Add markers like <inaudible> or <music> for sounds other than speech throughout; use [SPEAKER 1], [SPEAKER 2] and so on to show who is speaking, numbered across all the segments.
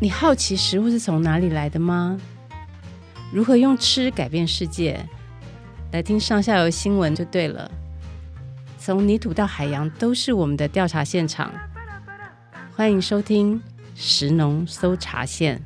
[SPEAKER 1] 你好奇食物是从哪里来的吗？如何用吃改变世界？来听上下游新闻就对了。从泥土到海洋，都是我们的调查现场。欢迎收听食农搜查线。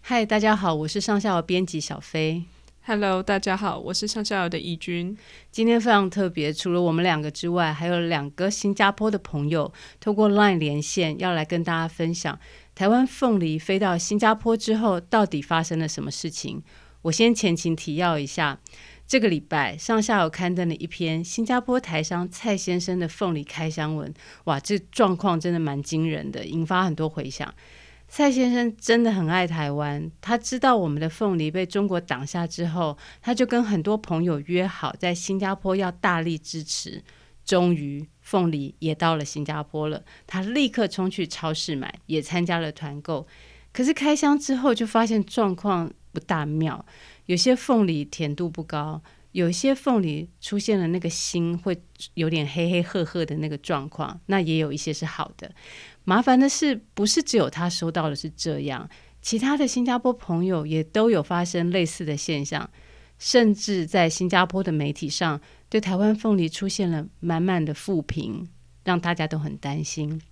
[SPEAKER 1] 嗨，大家好，我是上下游编辑小飞。
[SPEAKER 2] Hello，大家好，我是上下游的怡君。
[SPEAKER 1] 今天非常特别，除了我们两个之外，还有两个新加坡的朋友透过 Line 连线，要来跟大家分享台湾凤梨飞到新加坡之后到底发生了什么事情。我先前情提要一下，这个礼拜上下游刊登了一篇新加坡台商蔡先生的凤梨开箱文，哇，这状况真的蛮惊人的，引发很多回响。蔡先生真的很爱台湾，他知道我们的凤梨被中国挡下之后，他就跟很多朋友约好在新加坡要大力支持。终于，凤梨也到了新加坡了，他立刻冲去超市买，也参加了团购。可是开箱之后就发现状况不大妙，有些凤梨甜度不高，有些凤梨出现了那个心会有点黑黑褐褐的那个状况，那也有一些是好的。麻烦的是，不是只有他收到的是这样，其他的新加坡朋友也都有发生类似的现象，甚至在新加坡的媒体上对台湾凤梨出现了满满的负评，让大家都很担心。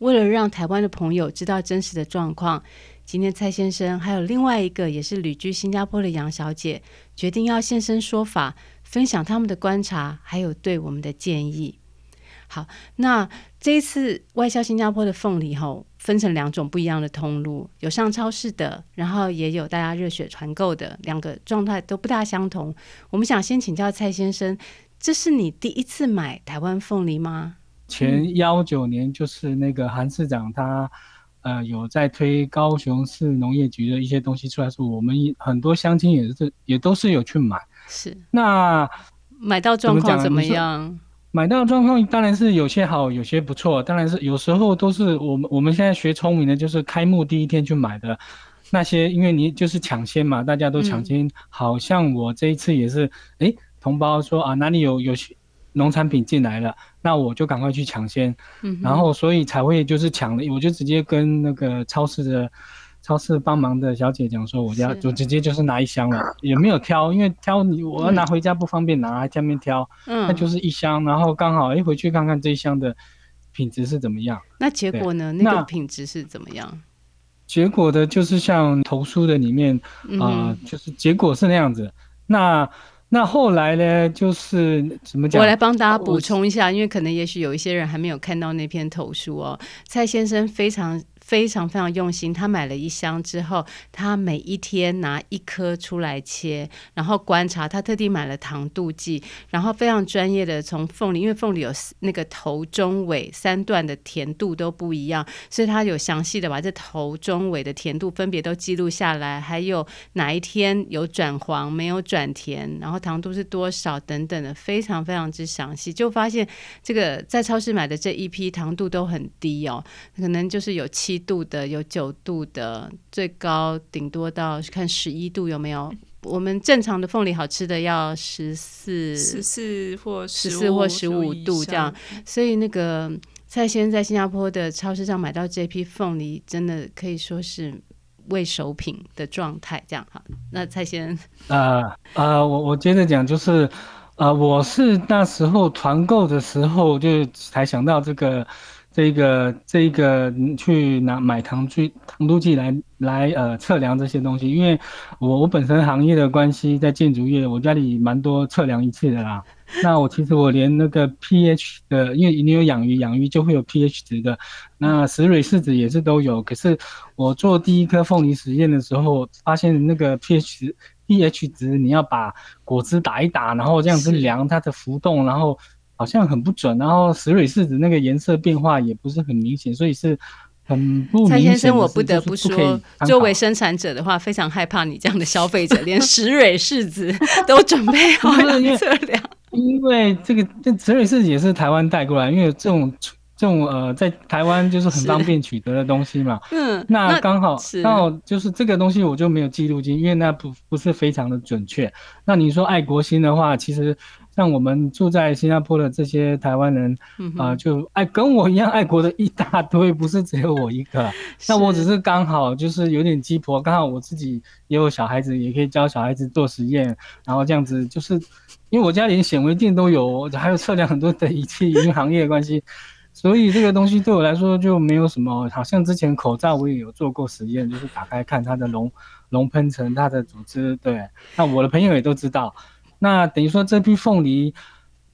[SPEAKER 1] 为了让台湾的朋友知道真实的状况，今天蔡先生还有另外一个也是旅居新加坡的杨小姐，决定要现身说法，分享他们的观察，还有对我们的建议。好，那这一次外销新加坡的凤梨吼，分成两种不一样的通路，有上超市的，然后也有大家热血团购的，两个状态都不大相同。我们想先请教蔡先生，这是你第一次买台湾凤梨吗？
[SPEAKER 3] 前幺九年就是那个韩市长他呃有在推高雄市农业局的一些东西出来，说我们很多乡亲也是也都是有去买，
[SPEAKER 1] 是
[SPEAKER 3] 那
[SPEAKER 1] 买到状况怎么样？
[SPEAKER 3] 买到状况当然是有些好，有些不错。当然是有时候都是我们我们现在学聪明的，就是开幕第一天去买的那些，因为你就是抢先嘛，大家都抢先。嗯、好像我这一次也是，诶，同胞说啊哪里有有农产品进来了，那我就赶快去抢先。嗯，然后所以才会就是抢了，我就直接跟那个超市的。超市帮忙的小姐讲说，我家就直接就是拿一箱了，也没有挑，因为挑你我要拿回家不方便拿，还下面挑，嗯，那就是一箱，然后刚好一回去看看这一箱的品质是怎么样。
[SPEAKER 1] 那结果呢？那个品质是怎么样？
[SPEAKER 3] 结果的就是像投书的里面啊、呃，就是结果是那样子。那那后来呢？就是怎么讲？
[SPEAKER 1] 我来帮大家补充一下，因为可能也许有一些人还没有看到那篇投书哦。蔡先生非常。非常非常用心，他买了一箱之后，他每一天拿一颗出来切，然后观察。他特地买了糖度计，然后非常专业的从凤梨，因为凤梨有那个头、中、尾三段的甜度都不一样，所以他有详细的把这头、中、尾的甜度分别都记录下来，还有哪一天有转黄，没有转甜，然后糖度是多少等等的，非常非常之详细。就发现这个在超市买的这一批糖度都很低哦，可能就是有七。度的有九度的，最高顶多到看十一度有没有？我们正常的凤梨好吃的要十四、
[SPEAKER 2] 十四或
[SPEAKER 1] 十四或十五度这样。所以那个蔡先生在新加坡的超市上买到这批凤梨，真的可以说是未熟品的状态。这样哈，那蔡先生，
[SPEAKER 3] 呃呃，我我接着讲，就是呃，我是那时候团购的时候就才想到这个。这个这个去拿买糖去糖度计来来呃测量这些东西，因为我我本身行业的关系，在建筑业，我家里蛮多测量仪器的啦。那我其实我连那个 pH 的，因为你有养鱼，养鱼就会有 pH 值的，那石蕊试纸也是都有。可是我做第一颗凤梨实验的时候，发现那个 pH pH 值，你要把果汁打一打，然后这样子量它的浮动，然后。好像很不准，然后石蕊柿子那个颜色变化也不是很明显，所以是很不明显。蔡
[SPEAKER 1] 先生，我不得不说，作为生产者的话，非常害怕你这样的消费者，连石蕊柿子 <laughs> 都准备好了测量。
[SPEAKER 3] 因为这个这石蕊柿子也是台湾带过来，因为这种这种呃，在台湾就是很方便取得的东西嘛。<laughs> 嗯，那刚好刚好就是这个东西我就没有记录进，因为那不不是非常的准确。那你说爱国心的话，其实。像我们住在新加坡的这些台湾人，啊、
[SPEAKER 1] 嗯
[SPEAKER 3] 呃，就爱跟我一样爱国的一大堆，不是只有我一个。<laughs> 那我只是刚好就是有点鸡婆，刚好我自己也有小孩子，也可以教小孩子做实验，然后这样子就是，因为我家连显微镜都有，还有测量很多的仪器，因为行业的关系，所以这个东西对我来说就没有什么。好像之前口罩我也有做过实验，就是打开看它的熔熔喷层、它的组织，对，那我的朋友也都知道。那等于说这批凤梨，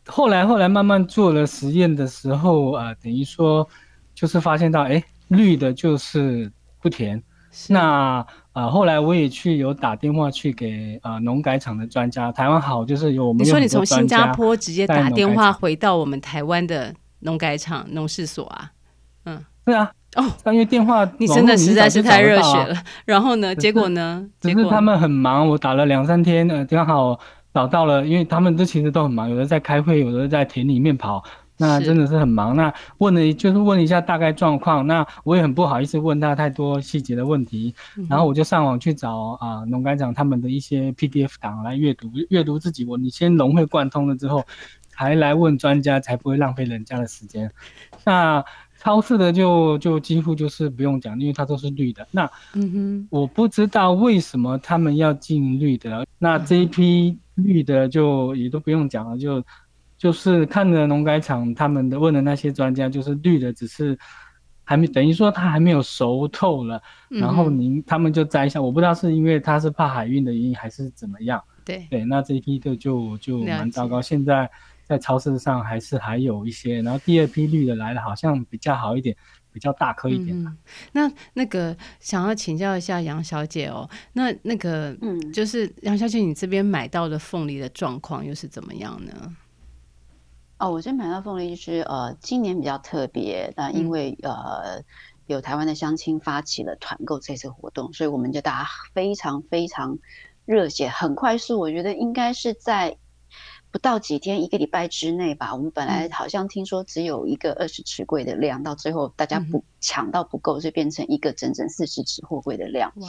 [SPEAKER 3] 后来后来慢慢做了实验的时候，呃，等于说就是发现到，哎，绿的就是不甜。那呃，后来我也去有打电话去给呃农改场的专家，台湾好就是有我们。
[SPEAKER 1] 你说你从新加坡直接打电话回到我们台湾的农改场农事所啊？嗯，
[SPEAKER 3] 对啊。哦，因为电话
[SPEAKER 1] 你真的实在是太热血了。然后呢，结果呢？
[SPEAKER 3] 只是他们很忙，我打了两三天，呃，刚好。找到了，因为他们都其实都很忙，有的在开会，有的在田里面跑，那真的是很忙。那问了就是问了一下大概状况，那我也很不好意思问他太多细节的问题，嗯、然后我就上网去找啊农改长他们的一些 PDF 档来阅读，阅读自己我你先融会贯通了之后，才来问专家，才不会浪费人家的时间。那超市的就就几乎就是不用讲，因为它都是绿的。那嗯哼，我不知道为什么他们要进绿的，那这一批。绿的就也都不用讲了，就就是看着农改场他们的问的那些专家，就是绿的只是还没等于说它还没有熟透了，嗯、然后您他们就摘下，我不知道是因为它是怕海运的原因还是怎么样。
[SPEAKER 1] 对
[SPEAKER 3] 对，那这一批的就就蛮糟糕，现在在超市上还是还有一些，然后第二批绿的来了，好像比较好一点。比较大颗一点、
[SPEAKER 1] 嗯、那那个想要请教一下杨小姐哦，那那个嗯，就是杨小姐，你这边买到的凤梨的状况又是怎么样呢？
[SPEAKER 4] 哦，我这边买到凤梨就是呃，今年比较特别，那因为、嗯、呃有台湾的乡亲发起了团购这次活动，所以我们就大家非常非常热血，很快速，我觉得应该是在。不到几天，一个礼拜之内吧。我们本来好像听说只有一个二十尺柜的量，到最后大家不抢到不够，就变成一个整整四十尺货柜的量。哇！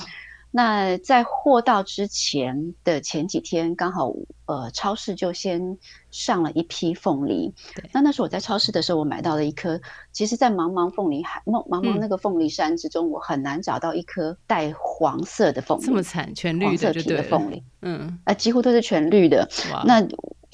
[SPEAKER 4] 那在货到之前的前几天，刚好呃超市就先上了一批凤梨。对。那那时候我在超市的时候，我买到了一颗。其实，在茫茫凤梨海、茫茫那个凤梨山之中，嗯、我很难找到一颗带黄色的凤梨。
[SPEAKER 1] 这么惨，全绿的，黄色皮的凤梨。嗯。啊、呃，几乎都是全绿的。哇。那。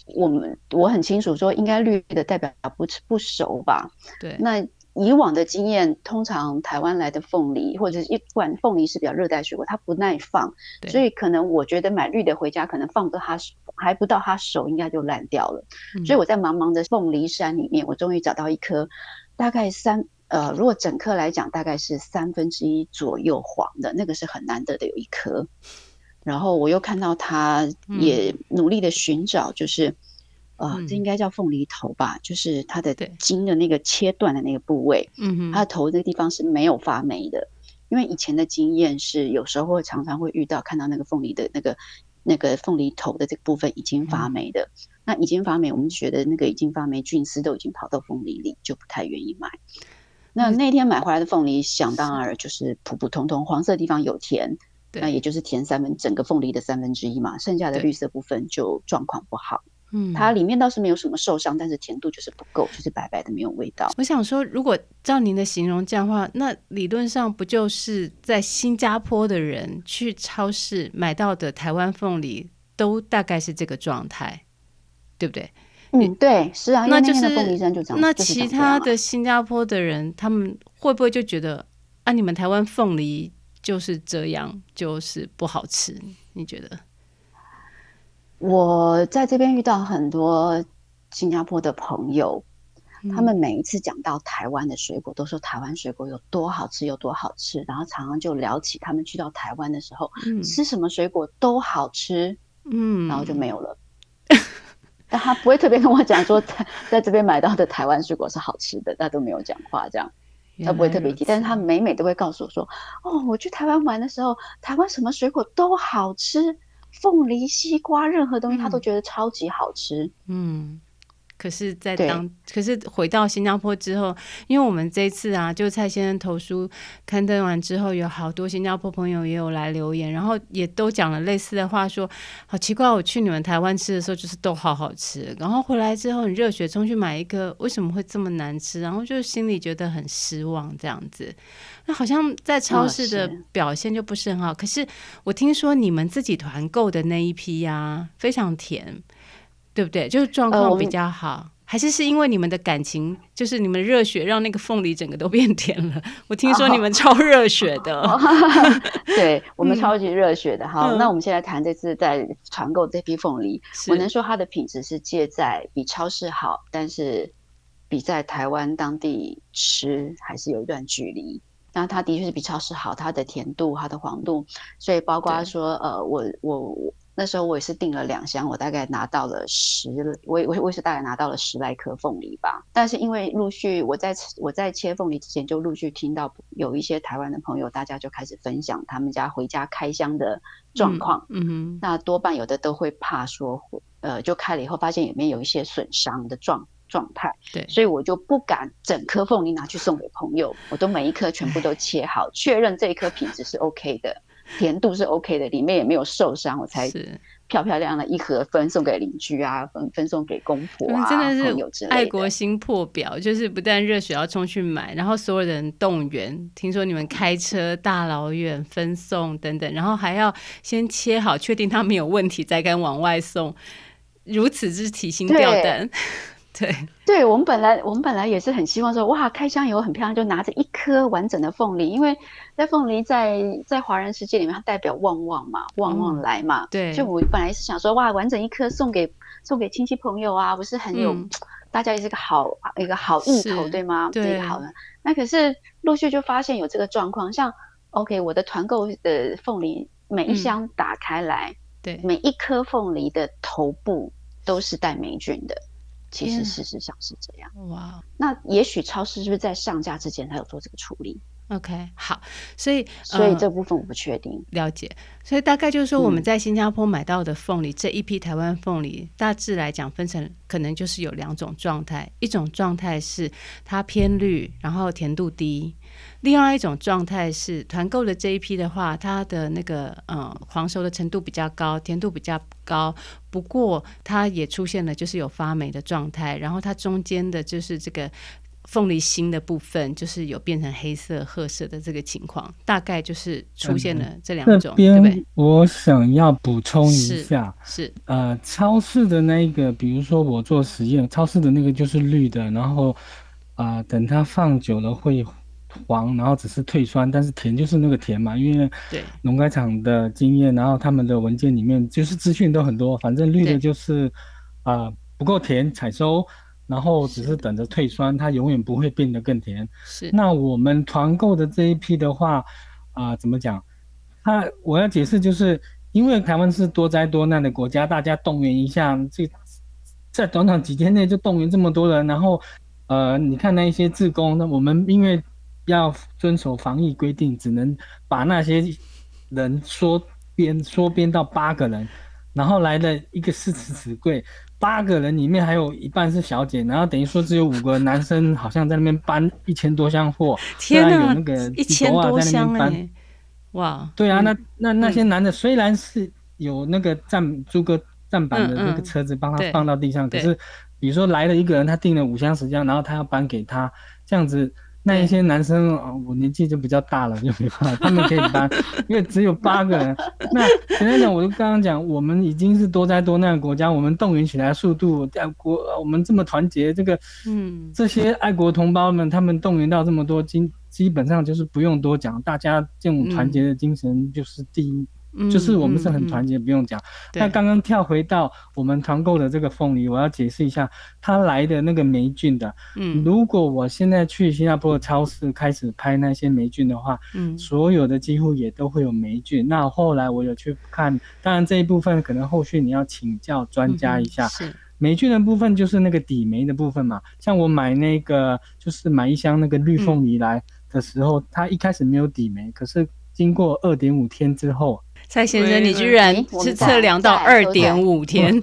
[SPEAKER 1] 我们我很清楚说，应该绿的代表不不熟吧？对。那以往的经验，通常台湾来的凤梨，或者是一不管凤梨是比较热带水果，它不耐放，所以可能我觉得买绿的回家，可能放不到它还不到它熟，应该就烂掉了。嗯。所以我在茫茫的凤梨山里面，我终于找到一颗，大概三呃，如果整颗来讲，大概是三分之一左右黄的，那个是很难得的有一颗。然后我又看到他也努力的寻找，就是，嗯、呃，这应该叫凤梨头吧，就是它的筋的那个切断的那个部位，嗯哼，它的头那个地方是没有发霉的，因为以前的经验是有时候会常常会遇到看到那个凤梨的那个那个凤梨头的这个部分已经发霉的，嗯、那已经发霉，我们觉得那个已经发霉菌丝都已经跑到凤梨里，就不太愿意买。那那天买回来的凤梨，想当然就是普普通通，黄色地方有甜。那也就是甜三分，整个凤梨的三分之一嘛，剩下的绿色部分就状况不好。嗯，它里面倒是没有什么受伤，但是甜度就是不够，就是白白的没有味道。我想说，如果照您的形容这样的话，那理论上不就是在新加坡的人去超市买到的台湾凤梨都大概是这个状态，对不对？
[SPEAKER 4] 嗯，对，是啊，
[SPEAKER 1] 那就是
[SPEAKER 4] 凤梨山就长。
[SPEAKER 1] 那其他的新加坡的人，他们会不会就觉得啊，你们台湾凤梨？就是这样，就是不好吃。你觉得？
[SPEAKER 4] 我在这边遇到很多新加坡的朋友，嗯、他们每一次讲到台湾的水果，都说台湾水果有多好吃，有多好吃。然后常常就聊起他们去到台湾的时候，嗯、吃什么水果都好吃，嗯，然后就没有了。但他不会特别跟我讲说，在在这边买到的台湾水果是好吃的，他都没有讲话这样。他不会特别提，但是他每每都会告诉我说：“哦，我去台湾玩的时候，台湾什么水果都好吃，凤梨、西瓜，任何东西他都觉得超级好吃。”嗯，
[SPEAKER 1] 可是，在当可是回到新加坡之后，因为我们这次啊，就蔡先生投书刊登完之后，有好多新加坡朋友也有来留言，然后也都讲了类似的话说，说好奇怪，我去你们台湾吃的时候就是都好好吃，然后回来之后很热血冲去买一个，为什么会这么难吃？然后就心里觉得很失望这样子。那好像在超市的表现就不是很好，可是我听说你们自己团购的那一批呀、啊，非常甜。对不对？就是状况比较好，呃、还是是因为你们的感情，就是你们热血让那个凤梨整个都变甜了？我听说你们超热血的，
[SPEAKER 4] 哦、<laughs> 对我们超级热血的。哈，嗯、那我们现在谈这次在团购这批凤梨，我能说它的品质是介在比超市好，但是比在台湾当地吃还是有一段距离。那它的确是比超市好，它的甜度、它的黄度，所以包括说，呃，我我我。那时候我也是订了两箱，我大概拿到了十，我我我也是大概拿到了十来颗凤梨吧。但是因为陆续我在我在切凤梨之前，就陆续听到有一些台湾的朋友，大家就开始分享他们家回家开箱的状况。嗯，嗯哼，那多半有的都会怕说，呃，就开了以后发现里面有一些损伤的状状态。对，所以我就不敢整颗凤梨拿去送给朋友，我都每一颗全部都切好，确认这一颗品质是 OK 的。甜度是 OK 的，里面也没有受伤，我才漂漂亮亮的一盒分送给邻居啊，分分送给公婆啊，真的是
[SPEAKER 1] 爱国心破表，就是不但热血要冲去买，然后所有人动员，听说你们开车大老远分送等等，然后还要先切好，确定它没有问题再敢往外送，如此之提心吊胆。对，<laughs>
[SPEAKER 4] 对我们本来我们本来也是很希望说，哇，开箱以后很漂亮，就拿着一颗完整的凤梨，因为在凤梨在在华人世界里面，它代表旺旺嘛，旺旺来嘛。嗯、对，就我本来是想说，哇，完整一颗送给送给亲戚朋友啊，不是很有，嗯、大家也是个好一个好意头，是对吗？对，好的。那可是陆续就发现有这个状况，像 OK，我的团购的凤梨每一箱打开来，嗯、对，每一颗凤梨的头部都是带霉菌的。其实事实上是这样。哇，那也许超市是不是在上架之前他有做这个处理
[SPEAKER 1] ？OK，好，所以
[SPEAKER 4] 所以这部分我不确定。
[SPEAKER 1] 呃，了解，所以大概就是说我们在新加坡买到的凤梨，嗯、这一批台湾凤梨，大致来讲分成可能就是有两种状态，一种状态是它偏绿，然后甜度低。另外一种状态是团购的这一批的话，它的那个呃黄熟的程度比较高，甜度比较高，不过它也出现了就是有发霉的状态，然后它中间的就是这个凤梨心的部分，就是有变成黑色、褐色的这个情况，大概就是出现了这两种。这边
[SPEAKER 3] 我想要补充一下，
[SPEAKER 1] 是，是
[SPEAKER 3] 呃超市的那个，比如说我做实验，超市的那个就是绿的，然后啊、呃、等它放久了会。黄，然后只是退酸，但是甜就是那个甜嘛，因为对农改场的经验，然后他们的文件里面就是资讯都很多，反正绿的就是啊、呃、不够甜采收，然后只是等着退酸，它永远不会变得更甜。是，那我们团购的这一批的话啊、呃，怎么讲？它我要解释，就是因为台湾是多灾多难的国家，大家动员一下，这在短短几天内就动员这么多人，然后呃，你看那一些志工，那我们因为。要遵守防疫规定，只能把那些人缩编缩编到八个人，然后来了一个四十尺柜，八个人里面还有一半是小姐，然后等于说只有五个男生，好像在那边搬一千多箱货。
[SPEAKER 1] 天哪，
[SPEAKER 3] 有那个
[SPEAKER 1] 一千多箱哎！哇，
[SPEAKER 3] 对啊，那那那些男的虽然是有那个站租个站板的那个车子帮他放到地上，可是比如说来了一个人，他订了五箱十箱，然后他要搬给他这样子。那一些男生啊，我年纪就比较大了，就没办法，<laughs> 他们可以搬，因为只有八个人。<laughs> 那简单讲，我就刚刚讲，我们已经是多灾多难的国家，我们动员起来速度，在国我们这么团结，这个嗯，这些爱国同胞们，他们动员到这么多，基基本上就是不用多讲，大家这种团结的精神就是第一。就是我们是很团结，不用讲。那刚刚跳回到我们团购的这个凤梨，我要解释一下，它来的那个霉菌的。嗯，如果我现在去新加坡的超市开始拍那些霉菌的话，嗯，所有的几乎也都会有霉菌。那后来我有去看，当然这一部分可能后续你要请教专家一下。是霉菌的部分就是那个底霉的部分嘛。像我买那个就是买一箱那个绿凤梨来的时候，它一开始没有底霉，可是经过二点五天之后。
[SPEAKER 1] 蔡先生，你居然是测量到二点五天？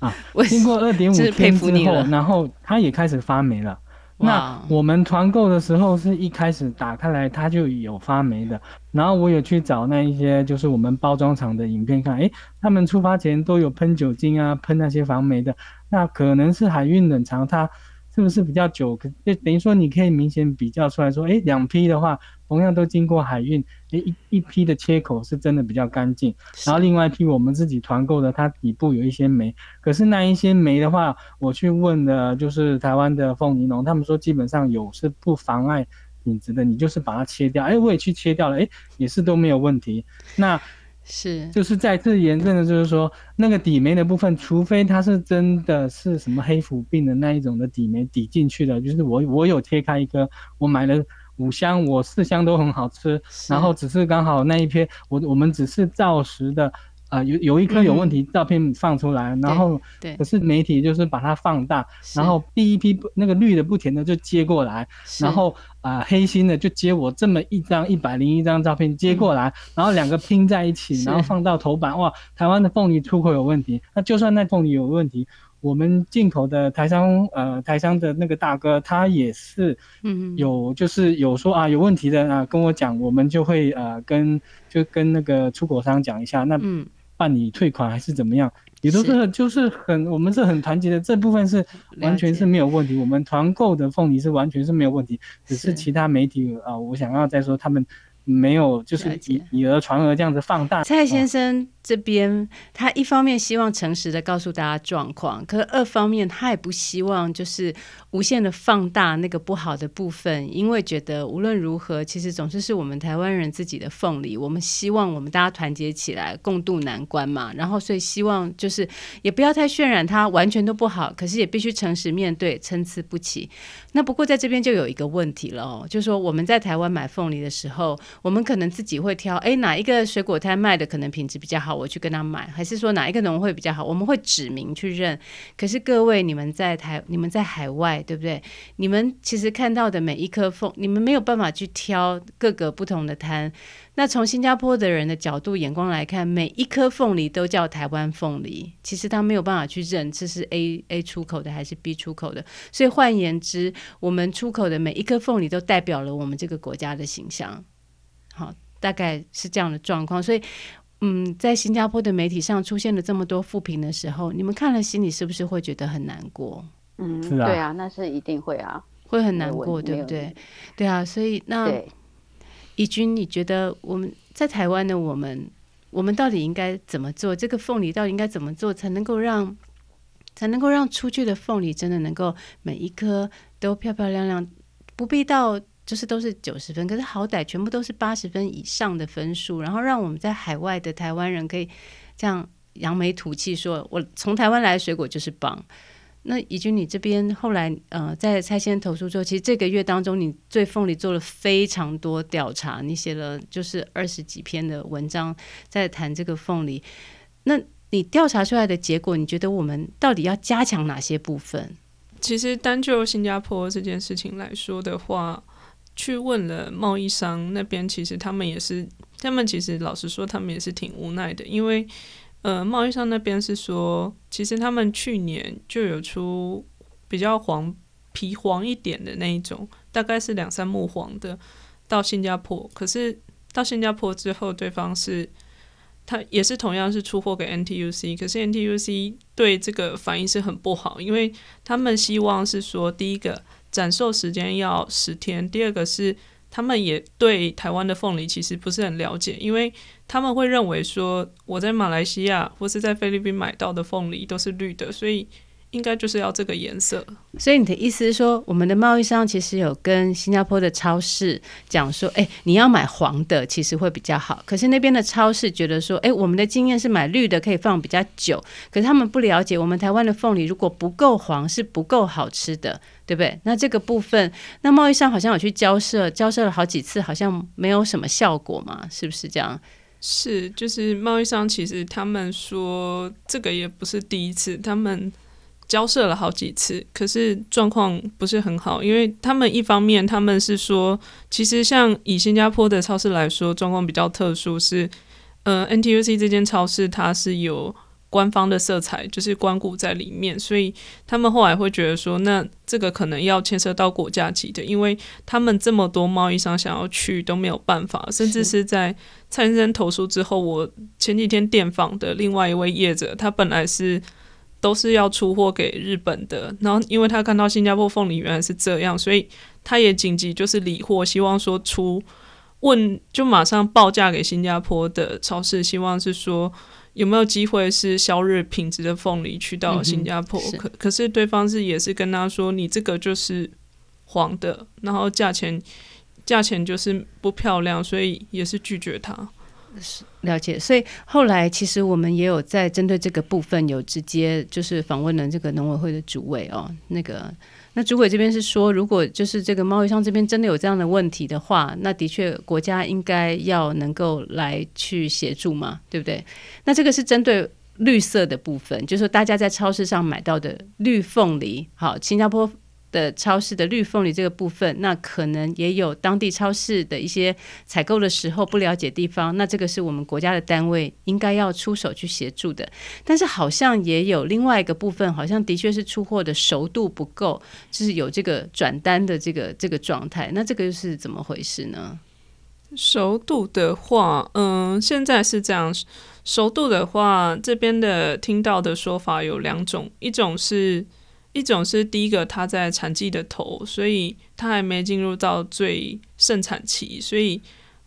[SPEAKER 3] 啊，<laughs> 经过二点五天之后，然后它也开始发霉了。那我们团购的时候是一开始打开来它就有发霉的，然后我也去找那一些就是我们包装厂的影片看，诶，他们出发前都有喷酒精啊，喷那些防霉的，那可能是海运冷藏它。是不是比较久？可就等于说，你可以明显比较出来说，诶，两批的话，同样都经过海运，诶，一一批的切口是真的比较干净，然后另外一批我们自己团购的，它底部有一些霉。可是那一些霉的话，我去问的，就是台湾的凤梨农，他们说基本上有是不妨碍品质的，你就是把它切掉。诶，我也去切掉了，诶，也是都没有问题。那。
[SPEAKER 1] 是，
[SPEAKER 3] 就是再次验证的，就是说那个底霉的部分，除非它是真的是什么黑腐病的那一种的底霉底进去的，就是我我有切开一个，我买了五箱，我四箱都很好吃，然后只是刚好那一批，我我们只是照实的。啊、呃，有有一颗有问题，照片放出来，嗯、然后对，可是媒体就是把它放大，然后第一批那个绿的不甜的就接过来，然后啊、呃、黑心的就接我这么一张一百零一张照片接过来，嗯、然后两个拼在一起，然后放到头版，哇，台湾的凤梨出口有问题，那就算那凤梨有问题，我们进口的台商呃台商的那个大哥他也是嗯有就是有说啊有问题的啊跟我讲，我们就会呃跟就跟那个出口商讲一下那嗯。办理退款还是怎么样，也都是就是很，我们是很团结的，这部分是完全是没有问题。我们团购的凤梨是完全是没有问题，只是其他媒体啊、呃，我想要再说他们没有就是以以讹传讹这样子放大。
[SPEAKER 1] 蔡先生。这边他一方面希望诚实的告诉大家状况，可是二方面他也不希望就是无限的放大那个不好的部分，因为觉得无论如何，其实总是是我们台湾人自己的凤梨，我们希望我们大家团结起来共度难关嘛。然后所以希望就是也不要太渲染它完全都不好，可是也必须诚实面对，参差不齐。那不过在这边就有一个问题了哦，就是说我们在台湾买凤梨的时候，我们可能自己会挑，哎，哪一个水果摊卖的可能品质比较好。我去跟他买，还是说哪一个农会比较好？我们会指名去认。可是各位，你们在台，你们在海外，对不对？你们其实看到的每一颗凤，你们没有办法去挑各个不同的摊。那从新加坡的人的角度眼光来看，每一颗凤梨都叫台湾凤梨，其实他没有办法去认这是 A A 出口的还是 B 出口的。所以换言之，我们出口的每一颗凤梨都代表了我们这个国家的形象。好，大概是这样的状况。所以。嗯，在新加坡的媒体上出现了这么多负评的时候，你们看了心里是不是会觉得很难过？
[SPEAKER 4] 嗯，是啊，对啊，那是一定会啊，
[SPEAKER 1] 会很难过，对不对？对啊，所以那怡君，你觉得我们在台湾的我们，我们到底应该怎么做？这个凤梨到底应该怎么做才能够让，才能够让出去的凤梨真的能够每一颗都漂漂亮亮，不必到。就是都是九十分，可是好歹全部都是八十分以上的分数，然后让我们在海外的台湾人可以这样扬眉吐气，说我从台湾来的水果就是棒。那怡君，你这边后来呃，在蔡先生投诉之后，其实这个月当中，你对凤梨做了非常多调查，你写了就是二十几篇的文章在谈这个凤梨。那你调查出来的结果，你觉得我们到底要加强哪些部分？
[SPEAKER 2] 其实单就新加坡这件事情来说的话。去问了贸易商那边，其实他们也是，他们其实老实说，他们也是挺无奈的，因为，呃，贸易商那边是说，其实他们去年就有出比较黄皮黄一点的那一种，大概是两三目黄的，到新加坡，可是到新加坡之后，对方是，他也是同样是出货给 NTUC，可是 NTUC 对这个反应是很不好，因为他们希望是说第一个。展售时间要十天。第二个是，他们也对台湾的凤梨其实不是很了解，因为他们会认为说，我在马来西亚或是在菲律宾买到的凤梨都是绿的，所以。应该就是要这个颜色，
[SPEAKER 1] 所以你的意思是说，我们的贸易商其实有跟新加坡的超市讲说，哎，你要买黄的，其实会比较好。可是那边的超市觉得说，哎，我们的经验是买绿的可以放比较久，可是他们不了解，我们台湾的凤梨如果不够黄是不够好吃的，对不对？那这个部分，那贸易商好像有去交涉，交涉了好几次，好像没有什么效果嘛，是不是这样？
[SPEAKER 2] 是，就是贸易商其实他们说这个也不是第一次，他们。交涉了好几次，可是状况不是很好，因为他们一方面他们是说，其实像以新加坡的超市来说，状况比较特殊是，呃，NTUC 这间超市它是有官方的色彩，就是关谷在里面，所以他们后来会觉得说，那这个可能要牵涉到国家级的，因为他们这么多贸易商想要去都没有办法，甚至是。在蔡先生投诉之后，我前几天电访的另外一位业者，他本来是都是要出货给日本的，然后因为他看到新加坡凤梨原来是这样，所以他也紧急就是理货，希望说出。问就马上报价给新加坡的超市，希望是说有没有机会是销日品质的凤梨去到新加坡？嗯、可可是对方是也是跟他说，你这个就是黄的，然后价钱价钱就是不漂亮，所以也是拒绝他。
[SPEAKER 1] 了解，所以后来其实我们也有在针对这个部分有直接就是访问了这个农委会的主委哦，那个。那主委这边是说，如果就是这个贸易商这边真的有这样的问题的话，那的确国家应该要能够来去协助嘛，对不对？那这个是针对绿色的部分，就是大家在超市上买到的绿凤梨，好，新加坡。的超市的绿凤梨这个部分，那可能也有当地超市的一些采购的时候不了解地方，那这个是我们国家的单位应该要出手去协助的。但是好像也有另外一个部分，好像的确是出货的熟度不够，就是有这个转单的这个这个状态。那这个又是怎么回事呢？
[SPEAKER 2] 熟度的话，嗯，现在是这样。熟度的话，这边的听到的说法有两种，一种是。一种是第一个，它在产季的头，所以它还没进入到最盛产期，所以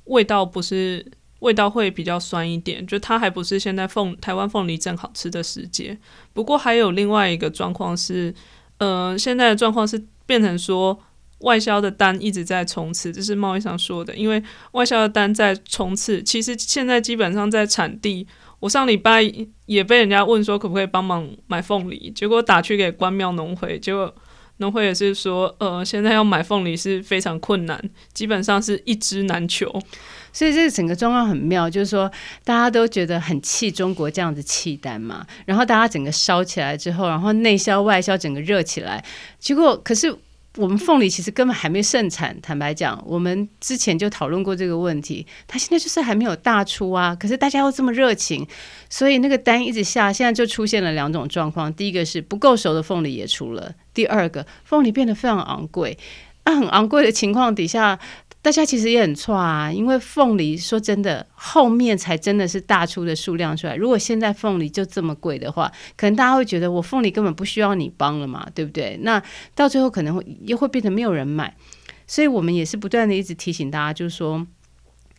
[SPEAKER 2] 味道不是味道会比较酸一点，就它还不是现在凤台湾凤梨正好吃的时节。不过还有另外一个状况是，呃，现在的状况是变成说外销的单一直在冲刺，这是贸易上说的，因为外销的单在冲刺，其实现在基本上在产地。我上礼拜也被人家问说可不可以帮忙买凤梨，结果打去给关庙农会，结果农会也是说，呃，现在要买凤梨是非常困难，基本上是一枝难求。
[SPEAKER 1] 所以这个整个状况很妙，就是说大家都觉得很气中国这样子气单嘛，然后大家整个烧起来之后，然后内销外销整个热起来，结果可是。我们凤梨其实根本还没盛产，坦白讲，我们之前就讨论过这个问题。它现在就是还没有大出啊，可是大家又这么热情，所以那个单一直下，现在就出现了两种状况：第一个是不够熟的凤梨也出了；第二个，凤梨变得非常昂贵。那、很昂贵的情况底下。大家其实也很错啊，因为凤梨说真的，后面才真的是大出的数量出来。如果现在凤梨就这么贵的话，可能大家会觉得我凤梨根本不需要你帮了嘛，对不对？那到最后可能会又会变得没有人买，所以我们也是不断的一直提醒大家，就是说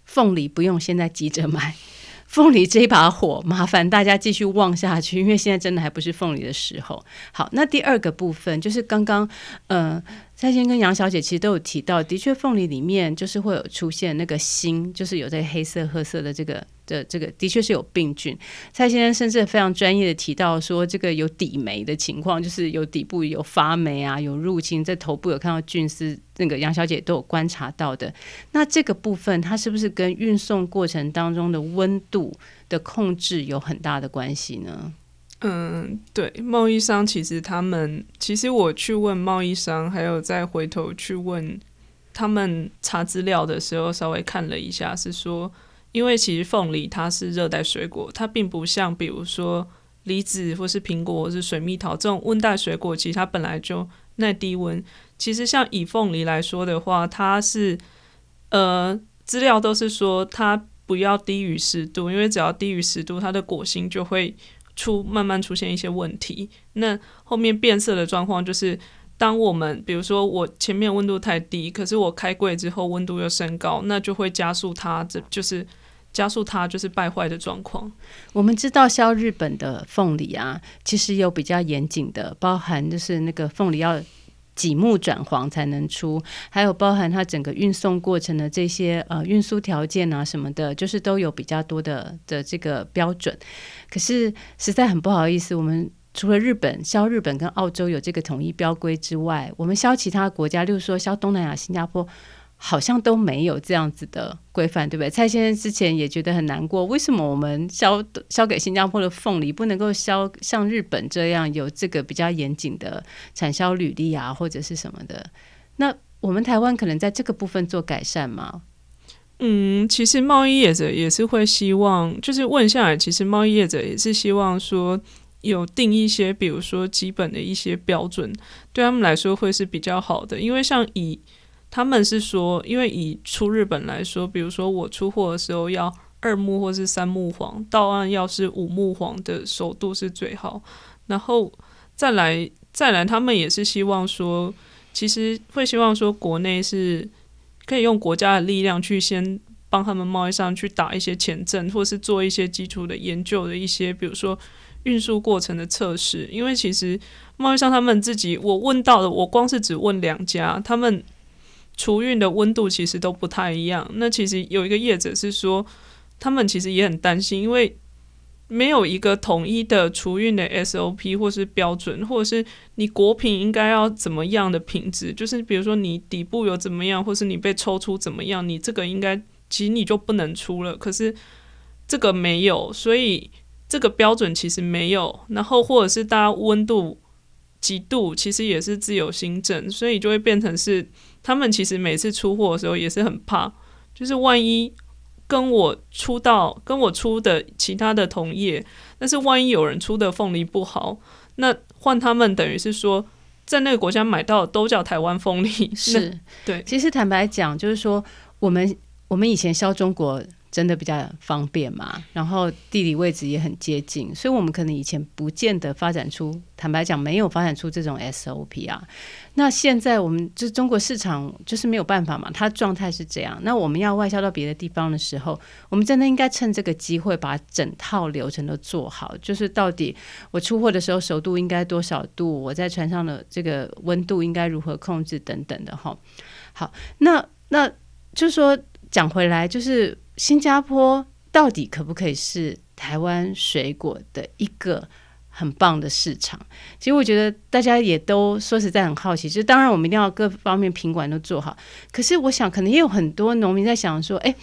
[SPEAKER 1] 凤梨不用现在急着买。<laughs> 凤梨这一把火，麻烦大家继续旺下去，因为现在真的还不是凤梨的时候。好，那第二个部分就是刚刚，呃，蔡先生跟杨小姐其实都有提到，的确凤梨里面就是会有出现那个芯，就是有这个黑色、褐色的这个。的这个的确是有病菌，蔡先生甚至非常专业的提到说，这个有底霉的情况，就是有底部有发霉啊，有入侵，在头部有看到菌丝，那个杨小姐都有观察到的。那这个部分，它是不是跟运送过程当中的温度的控制有很大的关系呢？
[SPEAKER 2] 嗯，对，贸易商其实他们，其实我去问贸易商，还有再回头去问他们查资料的时候，稍微看了一下，是说。因为其实凤梨它是热带水果，它并不像比如说梨子或是苹果或是水蜜桃这种温带水果，其实它本来就耐低温。其实像以凤梨来说的话，它是呃资料都是说它不要低于十度，因为只要低于十度，它的果心就会出慢慢出现一些问题。那后面变色的状况就是。当我们比如说我前面温度太低，可是我开柜之后温度又升高，那就会加速它，这就是加速它就是败坏的状况。
[SPEAKER 1] 我们知道削日本的凤梨啊，其实有比较严谨的，包含就是那个凤梨要几目转黄才能出，还有包含它整个运送过程的这些呃运输条件啊什么的，就是都有比较多的的这个标准。可是实在很不好意思，我们。除了日本销日本跟澳洲有这个统一标规之外，我们销其他国家，例如说销东南亚、新加坡，好像都没有这样子的规范，对不对？蔡先生之前也觉得很难过，为什么我们销销给新加坡的凤梨不能够销像日本这样有这个比较严谨的产销履历啊，或者是什么的？那我们台湾可能在这个部分做改善吗？
[SPEAKER 2] 嗯，其实贸易业者也是会希望，就是问下来，其实贸易业者也是希望说有定一些，比如说基本的一些标准，对他们来说会是比较好的。因为像以他们是说，因为以出日本来说，比如说我出货的时候要二目或是三目黄，到岸要是五目黄的熟度是最好。然后再来再来，他们也是希望说，其实会希望说国内是。可以用国家的力量去先帮他们贸易商去打一些前阵，或是做一些基础的研究的一些，比如说运输过程的测试。因为其实贸易商他们自己，我问到的，我光是只问两家，他们储运的温度其实都不太一样。那其实有一个业者是说，他们其实也很担心，因为。没有一个统一的储运的 SOP 或是标准，或者是你果品应该要怎么样的品质？就是比如说你底部有怎么样，或是你被抽出怎么样，你这个应该其实你就不能出了。可是这个没有，所以这个标准其实没有。然后或者是大家温度几度，其实也是自由新政，所以就会变成是他们其实每次出货的时候也是很怕，就是万一。跟我出到跟我出的其他的同业，但是万一有人出的凤梨不好，那换他们等于是说，在那个国家买到的都叫台湾凤梨，
[SPEAKER 1] 是 <laughs>
[SPEAKER 2] 对。
[SPEAKER 1] 其实坦白讲，就是说我们我们以前销中国。真的比较方便嘛，然后地理位置也很接近，所以我们可能以前不见得发展出，坦白讲没有发展出这种 SOP 啊。那现在我们就中国市场就是没有办法嘛，它状态是这样。那我们要外销到别的地方的时候，我们真的应该趁这个机会把整套流程都做好，就是到底我出货的时候熟度应该多少度，我在船上的这个温度应该如何控制等等的哈。好，那那就是说讲回来就是。新加坡到底可不可以是台湾水果的一个很棒的市场？其实我觉得大家也都说实在很好奇。就当然我们一定要各方面品管都做好。可是我想，可能也有很多农民在想说：“哎，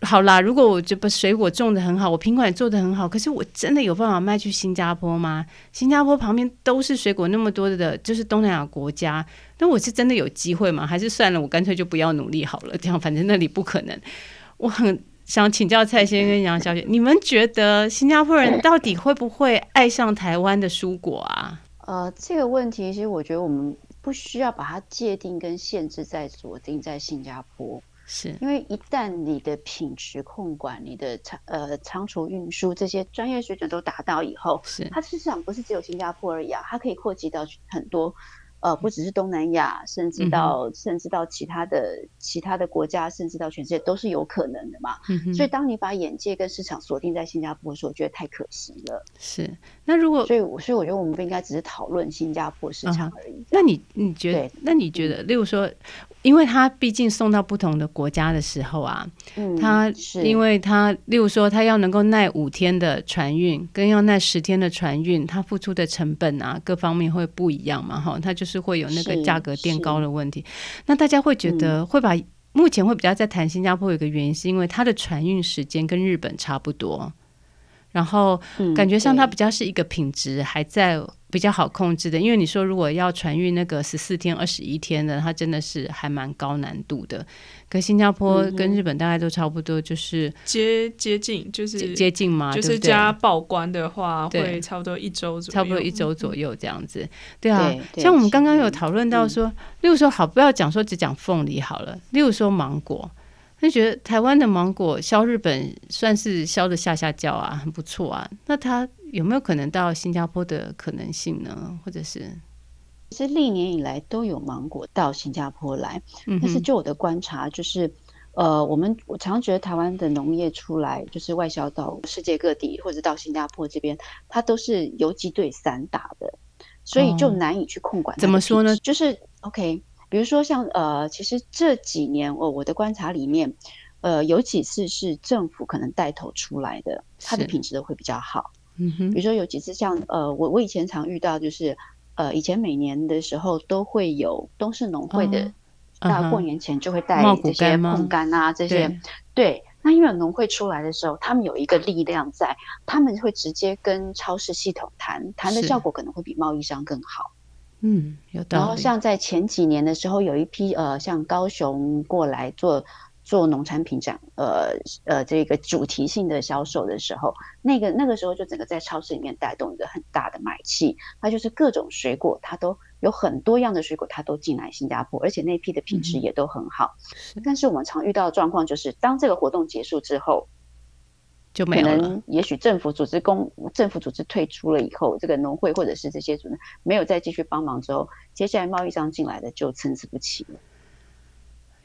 [SPEAKER 1] 好啦，如果我这把水果种得很好，我品管做得很好，可是我真的有办法卖去新加坡吗？新加坡旁边都是水果那么多的，就是东南亚国家，那我是真的有机会吗？还是算了，我干脆就不要努力好了。这样反正那里不可能。我很。想请教蔡先生跟杨小姐，你们觉得新加坡人到底会不会爱上台湾的蔬果啊？
[SPEAKER 4] 呃，这个问题其实我觉得我们不需要把它界定跟限制在锁定在新加坡，
[SPEAKER 1] 是
[SPEAKER 4] 因为一旦你的品质控管、你的仓呃仓储运输这些专业水准都达到以后，
[SPEAKER 1] 是
[SPEAKER 4] 它事实上不是只有新加坡而已啊，它可以扩及到很多。呃，不只是东南亚，甚至到、嗯、甚至到其他的其他的国家，甚至到全世界都是有可能的嘛。嗯、所以，当你把眼界跟市场锁定在新加坡的时候，我觉得太可惜了。
[SPEAKER 1] 是，那如果
[SPEAKER 4] 所以，所以我觉得我们不应该只是讨论新加坡市场而已。嗯、
[SPEAKER 1] 那你你觉得？那你觉得，例如说。因为它毕竟送到不同的国家的时候啊，嗯，它因为它，例如说，它要能够耐五天的船运，跟要耐十天的船运，它付出的成本啊，各方面会不一样嘛，哈，它就是会有那个价格垫高的问题。那大家会觉得会把目前会比较在谈新加坡有一个原因，是因为它的船运时间跟日本差不多，然后感觉上它比较是一个品质还在。比较好控制的，因为你说如果要船运那个十四天、二十一天的，它真的是还蛮高难度的。跟新加坡跟日本大概都差不多，就是
[SPEAKER 2] 接接近，就是
[SPEAKER 1] 接近嘛，
[SPEAKER 2] 就是加报关的话，会差不多一周左右，
[SPEAKER 1] 差不多一周左右这样子。对啊，像我们刚刚有讨论到说，例如说好，不要讲说只讲凤梨好了，例如说芒果。就觉得台湾的芒果销日本算是销的下下叫啊，很不错啊。那它有没有可能到新加坡的可能性呢？或者是，
[SPEAKER 4] 其实历年以来都有芒果到新加坡来，但是就我的观察，就是呃，我们我常常觉得台湾的农业出来就是外销到世界各地或者到新加坡这边，它都是游击队散打的，所以就难以去控管。
[SPEAKER 1] 怎么说呢？
[SPEAKER 4] 就是 OK。比如说像呃，其实这几年我我的观察里面，呃，有几次是政府可能带头出来的，它的品质都会比较好。嗯哼。比如说有几次像呃，我我以前常遇到就是呃，以前每年的时候都会有东势农会的，到、哦、过年前就会带这些椪柑啊这些。对，对。那因为农会出来的时候，他们有一个力量在，他们会直接跟超市系统谈，谈的效果可能会比贸易商更好。
[SPEAKER 1] 嗯，有道理。
[SPEAKER 4] 然后像在前几年的时候，有一批呃，像高雄过来做做农产品展，呃呃，这个主题性的销售的时候，那个那个时候就整个在超市里面带动一个很大的买气，它就是各种水果，它都有很多样的水果，它都进来新加坡，而且那批的品质也都很好。嗯、但是我们常遇到的状况就是，当这个活动结束之后，
[SPEAKER 1] 就没有了。
[SPEAKER 4] 可能也许政府组织公政府组织退出了以后，这个农会或者是这些组织没有再继续帮忙之后，接下来贸易商进来的就参差不齐了。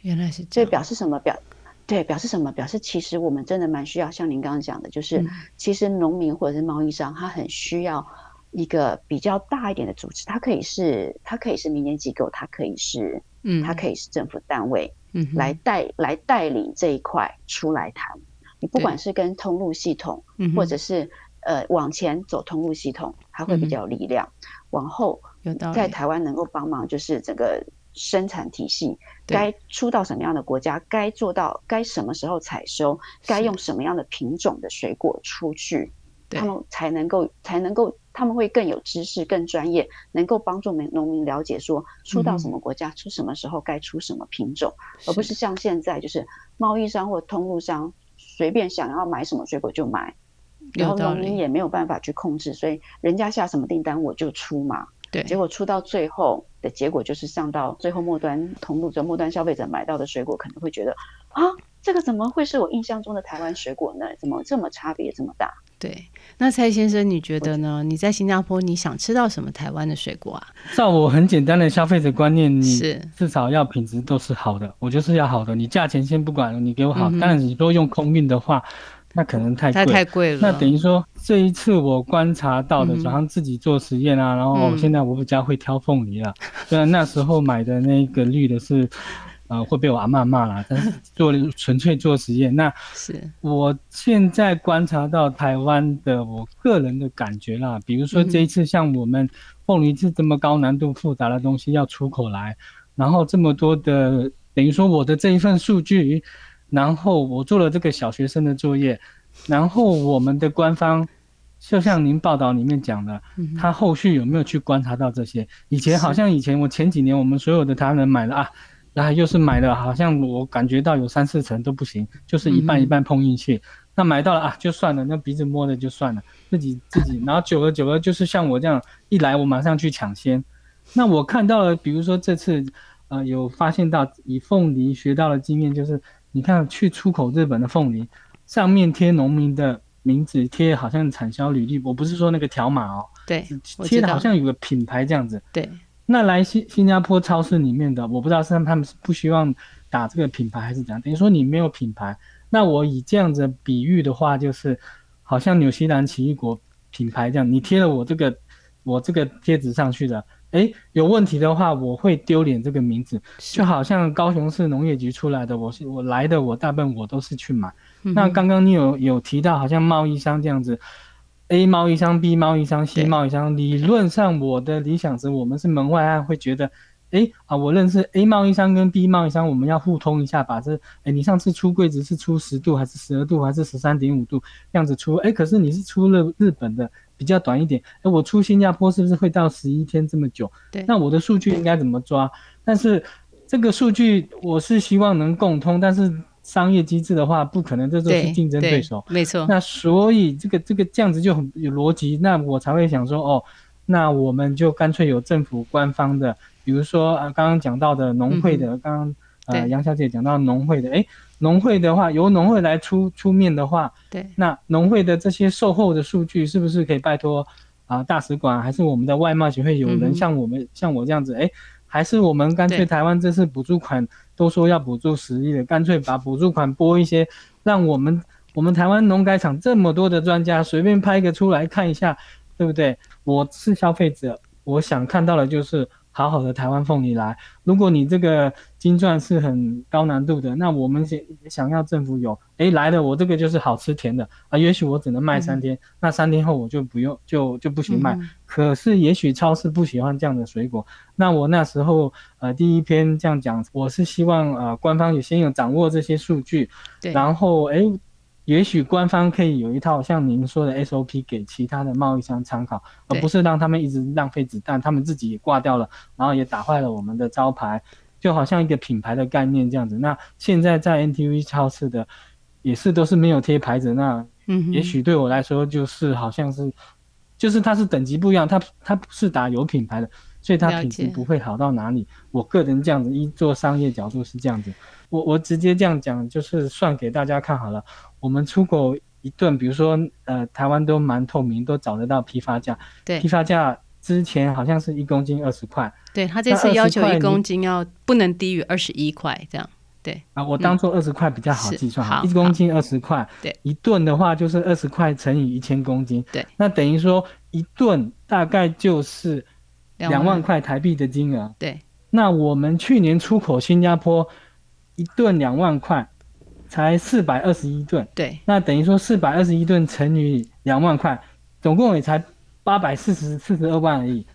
[SPEAKER 1] 原来是
[SPEAKER 4] 这表示什么？表对，表示什么？表示其实我们真的蛮需要，像您刚刚讲的，就是、嗯、其实农民或者是贸易商，他很需要一个比较大一点的组织，它可以是，它可以是民间机构，它可以是，嗯，它可以是政府单位，嗯，来带来带领这一块出来谈。你不管是跟通路系统，或者是呃往前走通路系统，它会比较有力量；嗯、往后在台湾能够帮忙，就是整个。生产体系该出到什么样的国家，该做到该什么时候采收，该用什么样的品种的水果出去，他们才能够才能够他们会更有知识、更专业，能够帮助农农民了解说出到什么国家、嗯、出什么时候该出什么品种，而不是像现在就是贸易商或通路商随便想要买什么水果就买，然后农民也没有办法去控制，所以人家下什么订单我就出嘛。对，结果出到最后的结果就是上到最后末端同路者末端消费者买到的水果，可能会觉得啊，这个怎么会是我印象中的台湾水果呢？怎么这么差别这么大？
[SPEAKER 1] 对，那蔡先生你觉得呢？你在新加坡你想吃到什么台湾的水果啊？
[SPEAKER 3] 照我很简单的消费者观念，你至少要品质都是好的，我就是要好的。你价钱先不管，你给我好。嗯、当然你说用空运的话。那可能太贵，
[SPEAKER 1] 太贵了。
[SPEAKER 3] 那等于说，这一次我观察到的，早上自己做实验啊，嗯、然后现在我比较会挑凤梨了。虽然那时候买的那个绿的是，呃，会被我阿嬷骂啦，但是做 <laughs> 纯粹做实验。那是我现在观察到台湾的，我个人的感觉啦，比如说这一次像我们凤梨是这么高难度复杂的东西要出口来，然后这么多的，等于说我的这一份数据。然后我做了这个小学生的作业，然后我们的官方，就像您报道里面讲的，他后续有没有去观察到这些？以前好像以前我前几年我们所有的台湾人买了啊，然后又是买了，好像我感觉到有三四成都不行，就是一半一半碰运气。那买到了啊，就算了，那鼻子摸了就算了，自己自己，<laughs> 然后久了久了就是像我这样一来我马上去抢先。那我看到了，比如说这次，呃，有发现到以凤梨学到的经验就是。你看，去出口日本的凤梨，上面贴农民的名字，贴好像产销履历。我不是说那个条码哦，
[SPEAKER 1] 对，
[SPEAKER 3] 贴的好像有个品牌这样子。
[SPEAKER 1] 对，
[SPEAKER 3] 那来新新加坡超市里面的，我不知道是他们是不希望打这个品牌还是怎样。等于说你没有品牌，那我以这样子比喻的话，就是好像纽西兰奇异果品牌这样，你贴了我这个我这个贴纸上去的。诶，有问题的话，我会丢脸这个名字，就好像高雄市农业局出来的，我是我来的，我大部分我都是去买。嗯、那刚刚你有有提到，好像贸易商这样子，A 贸易商、B 贸易商、C 贸易商，理论上我的理想是，我们是门外汉，会觉得，哎啊，我认识 A 贸易商跟 B 贸易商，我们要互通一下，把这，哎，你上次出柜子是出十度还是十二度还是十三点五度这样子出？哎，可是你是出了日本的。比较短一点，哎，我出新加坡是不是会到十一天这么久？对，那我的数据应该怎么抓？但是这个数据我是希望能共通，但是商业机制的话不可能，这都是竞争对手，
[SPEAKER 1] 没错。
[SPEAKER 3] 那所以这个这个这样子就很有逻辑，那我才会想说，哦，那我们就干脆有政府官方的，比如说啊，刚刚讲到的农会的，嗯、刚刚呃杨小姐讲到农会的，哎。农会的话，由农会来出出面的话，对，那农会的这些售后的数据是不是可以拜托啊大使馆，还是我们的外贸协会有人像我们、嗯、像我这样子？哎，还是我们干脆台湾这次补助款都说要补助十亿的，干脆把补助款拨一些，让我们我们台湾农改场这么多的专家随便拍一个出来看一下，对不对？我是消费者，我想看到的就是。好好的台湾凤梨来，如果你这个金钻是很高难度的，那我们想想要政府有，诶来了，我这个就是好吃甜的啊，也许我只能卖三天，嗯、那三天后我就不用就就不行卖。嗯、可是也许超市不喜欢这样的水果，那我那时候呃第一篇这样讲，我是希望呃官方也先有掌握这些数据，对，然后诶。也许官方可以有一套像您说的 SOP 给其他的贸易商参考，而不是让他们一直浪费子弹，他们自己也挂掉了，然后也打坏了我们的招牌。就好像一个品牌的概念这样子。那现在在 NTV 超市的也是都是没有贴牌子，那嗯，也许对我来说就是好像是，就是它是等级不一样，它它不是打有品牌的，所以它品质不会好到哪里。我个人这样子一做商业角度是这样子，我我直接这样讲就是算给大家看好了，我们出口。一顿，比如说，呃，台湾都蛮透明，都找得到批发价。
[SPEAKER 1] 对，
[SPEAKER 3] 批发价之前好像是一公斤二十块。
[SPEAKER 1] 对，他这次要求一公斤要不能低于二十一块，这样。对啊，
[SPEAKER 3] 我当做二十块比较好计算，好，一公斤二十块。
[SPEAKER 1] 对，
[SPEAKER 3] 一吨的话就是二十块乘以一千公斤。
[SPEAKER 1] 对，
[SPEAKER 3] 那等于说一吨大概就是两万块台币的金额。
[SPEAKER 1] 对，
[SPEAKER 3] 那我们去年出口新加坡一吨两万块。才四百二十一吨，
[SPEAKER 1] 对，
[SPEAKER 3] 那等于说四百二十一吨乘以两万块，总共也才八百四十四十二万而已。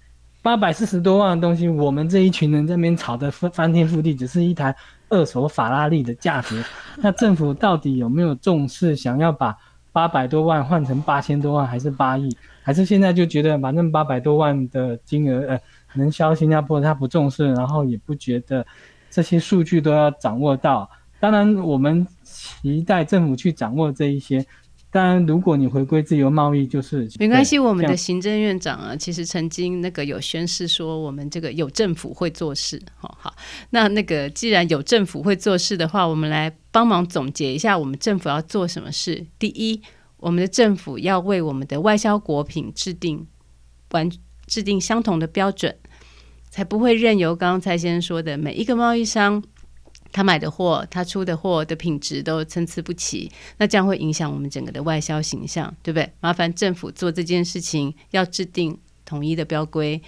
[SPEAKER 3] 八百四十多万的东西，我们这一群人在那边炒得翻翻天覆地，只是一台二手法拉利的价值。那政府到底有没有重视，想要把八百多万换成八千多万，还是八亿？还是现在就觉得反正八百多万的金额，呃，能销新加坡，他不重视，然后也不觉得这些数据都要掌握到。当然，我们期待政府去掌握这一些。当然，如果你回归自由贸易，就是
[SPEAKER 1] 没关系。我们的行政院长啊，其实曾经那个有宣誓说，我们这个有政府会做事。好好，那那个既然有政府会做事的话，我们来帮忙总结一下，我们政府要做什么事。第一，我们的政府要为我们的外销果品制定完制定相同的标准，才不会任由刚刚蔡先生说的每一个贸易商。他买的货，他出的货的品质都参差不齐，那这样会影响我们整个的外销形象，对不对？麻烦政府做这件事情，要制定统一的标规。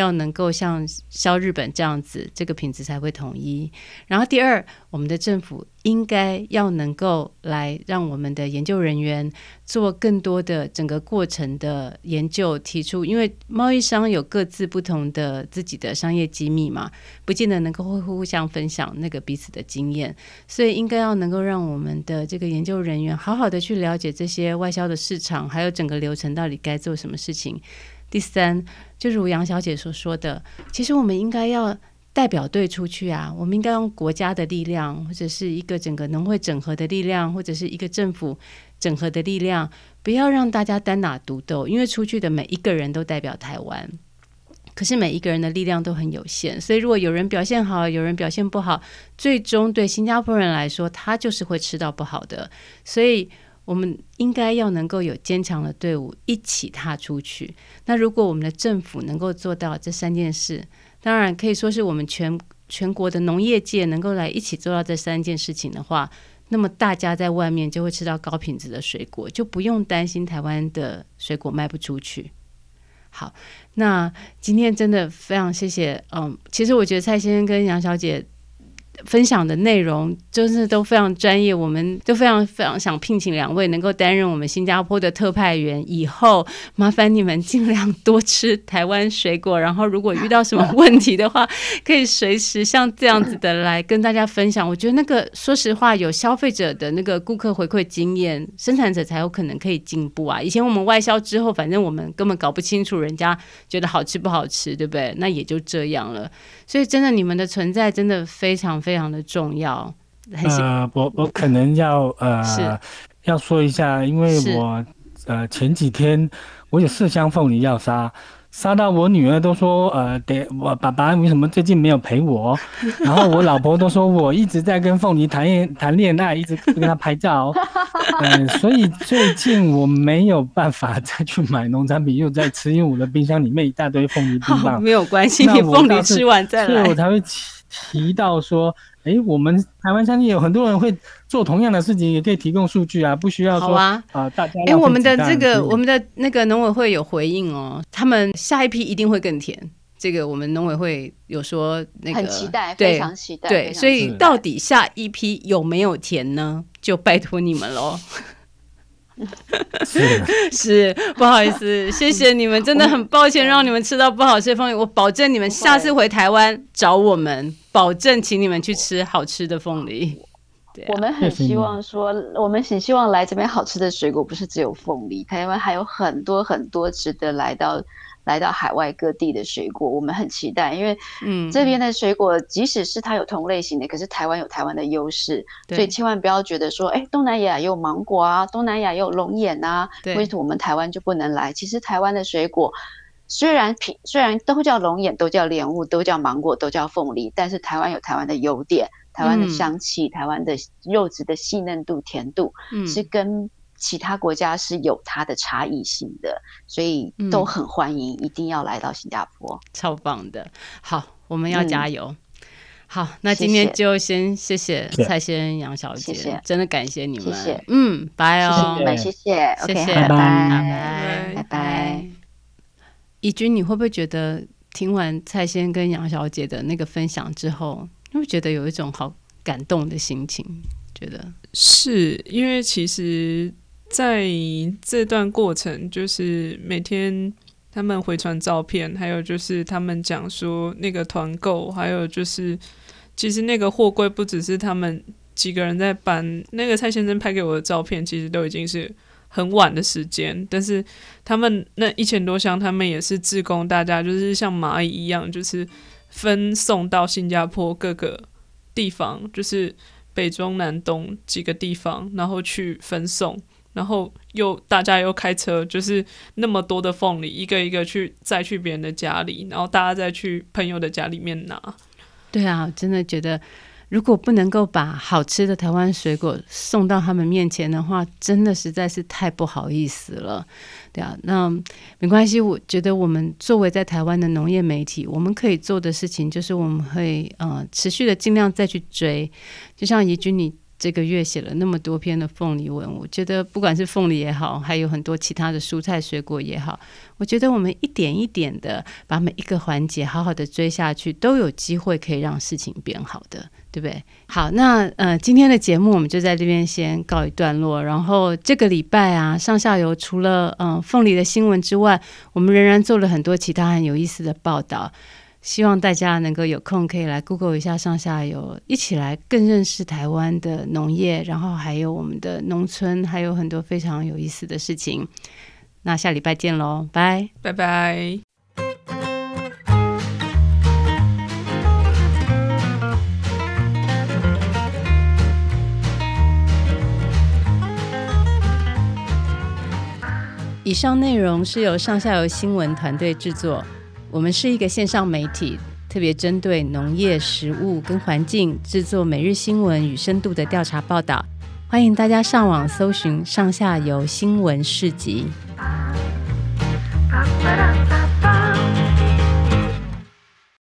[SPEAKER 1] 要能够像销日本这样子，这个品质才会统一。然后第二，我们的政府应该要能够来让我们的研究人员做更多的整个过程的研究，提出，因为贸易商有各自不同的自己的商业机密嘛，不见得能够会互相分享那个彼此的经验，所以应该要能够让我们的这个研究人员好好的去了解这些外销的市场，还有整个流程到底该做什么事情。第三，就如杨小姐所说的，其实我们应该要代表队出去啊，我们应该用国家的力量，或者是一个整个农会整合的力量，或者是一个政府整合的力量，不要让大家单打独斗，因为出去的每一个人都代表台湾，可是每一个人的力量都很有限，所以如果有人表现好，有人表现不好，最终对新加坡人来说，他就是会吃到不好的，所以。我们应该要能够有坚强的队伍一起踏出去。那如果我们的政府能够做到这三件事，当然可以说是我们全全国的农业界能够来一起做到这三件事情的话，那么大家在外面就会吃到高品质的水果，就不用担心台湾的水果卖不出去。好，那今天真的非常谢谢。嗯，其实我觉得蔡先生跟杨小姐。分享的内容就是都非常专业，我们都非常非常想聘请两位能够担任我们新加坡的特派员。以后麻烦你们尽量多吃台湾水果，然后如果遇到什么问题的话，<laughs> 可以随时像这样子的来跟大家分享。我觉得那个说实话，有消费者的那个顾客回馈经验，生产者才有可能可以进步啊。以前我们外销之后，反正我们根本搞不清楚人家觉得好吃不好吃，对不对？那也就这样了。所以真的，你们的存在真的非常非常的重要。
[SPEAKER 3] 呃，我我可能要呃要说一下，因为我呃前几天我有四箱凤梨要杀。杀到我女儿都说，呃，得我爸爸为什么最近没有陪我？<laughs> 然后我老婆都说我一直在跟凤梨谈恋谈恋爱，一直跟她拍照。嗯、呃，所以最近我没有办法再去买农产品，又在吃，因为我的冰箱里面一大堆凤梨冰棒。<laughs>
[SPEAKER 1] 没有关系，你凤梨吃完再来。
[SPEAKER 3] 所以我才会提提到说。哎，我们台湾相信有很多人会做同样的事情，也可以提供数据啊，不需要说啊，大家。哎，
[SPEAKER 1] 我们的这个，我们的那个农委会有回应哦，他们下一批一定会更甜。这个我们农委会有说那个，
[SPEAKER 4] 很期待，
[SPEAKER 1] 对
[SPEAKER 4] 非常期待。
[SPEAKER 1] 对，所以到底下一批有没有甜呢？就拜托你们喽。
[SPEAKER 3] 是 <laughs>
[SPEAKER 1] 是，不好意思，谢谢你们，真的很抱歉让你们吃到不好吃的凤梨。我保证你们下次回台湾找我们，保证请你们去吃好吃的凤梨。对啊，
[SPEAKER 4] 我们很希望说，我们很希望来这边好吃的水果不是只有凤梨，台湾还有很多很多值得来到来到海外各地的水果，我们很期待，因为嗯，这边的水果即使是它有同类型的，可是台湾有台湾的优势，所以千万不要觉得说，哎，东南亚也有芒果啊，东南亚也有龙眼啊，为什么我们台湾就不能来？其实台湾的水果。虽然品虽然都叫龙眼，都叫莲雾，都叫芒果，都叫凤梨，但是台湾有台湾的优点，台湾的香气，嗯、台湾的肉质的细嫩度、甜度，嗯、是跟其他国家是有它的差异性的，所以都很欢迎，嗯、一定要来到新加坡，
[SPEAKER 1] 超棒的。好，我们要加油。嗯、好，那今天就先谢谢蔡先杨小姐，谢谢真的感谢你们，谢谢。嗯，拜哦，
[SPEAKER 4] 谢谢，谢
[SPEAKER 1] 谢
[SPEAKER 4] 谢谢
[SPEAKER 1] 拜拜，拜
[SPEAKER 4] 拜。拜拜。
[SPEAKER 1] 怡君，你会不会觉得听完蔡先跟杨小姐的那个分享之后，你会觉得有一种好感动的心情？觉得？
[SPEAKER 2] 是因为其实在这段过程，就是每天他们回传照片，还有就是他们讲说那个团购，还有就是其实那个货柜不只是他们几个人在搬，那个蔡先生拍给我的照片，其实都已经是。很晚的时间，但是他们那一千多箱，他们也是自工，大家就是像蚂蚁一样，就是分送到新加坡各个地方，就是北中南东几个地方，然后去分送，然后又大家又开车，就是那么多的凤梨，一个一个去再去别人的家里，然后大家再去朋友的家里面拿。
[SPEAKER 1] 对啊，真的觉得。如果不能够把好吃的台湾水果送到他们面前的话，真的实在是太不好意思了，对啊，那没关系，我觉得我们作为在台湾的农业媒体，我们可以做的事情就是我们会呃持续的尽量再去追，就像怡君你。这个月写了那么多篇的凤梨文，我觉得不管是凤梨也好，还有很多其他的蔬菜水果也好，我觉得我们一点一点的把每一个环节好好的追下去，都有机会可以让事情变好的，对不对？好，那呃今天的节目我们就在这边先告一段落，然后这个礼拜啊上下游除了嗯、凤梨的新闻之外，我们仍然做了很多其他很有意思的报道。希望大家能够有空可以来 Google 一下上下游，一起来更认识台湾的农业，然后还有我们的农村，还有很多非常有意思的事情。那下礼拜见喽，拜
[SPEAKER 2] 拜拜。
[SPEAKER 1] 以上内容是由上下游新闻团队制作。我们是一个线上媒体，特别针对农业、食物跟环境制作每日新闻与深度的调查报道。欢迎大家上网搜寻“上下游新闻市集”。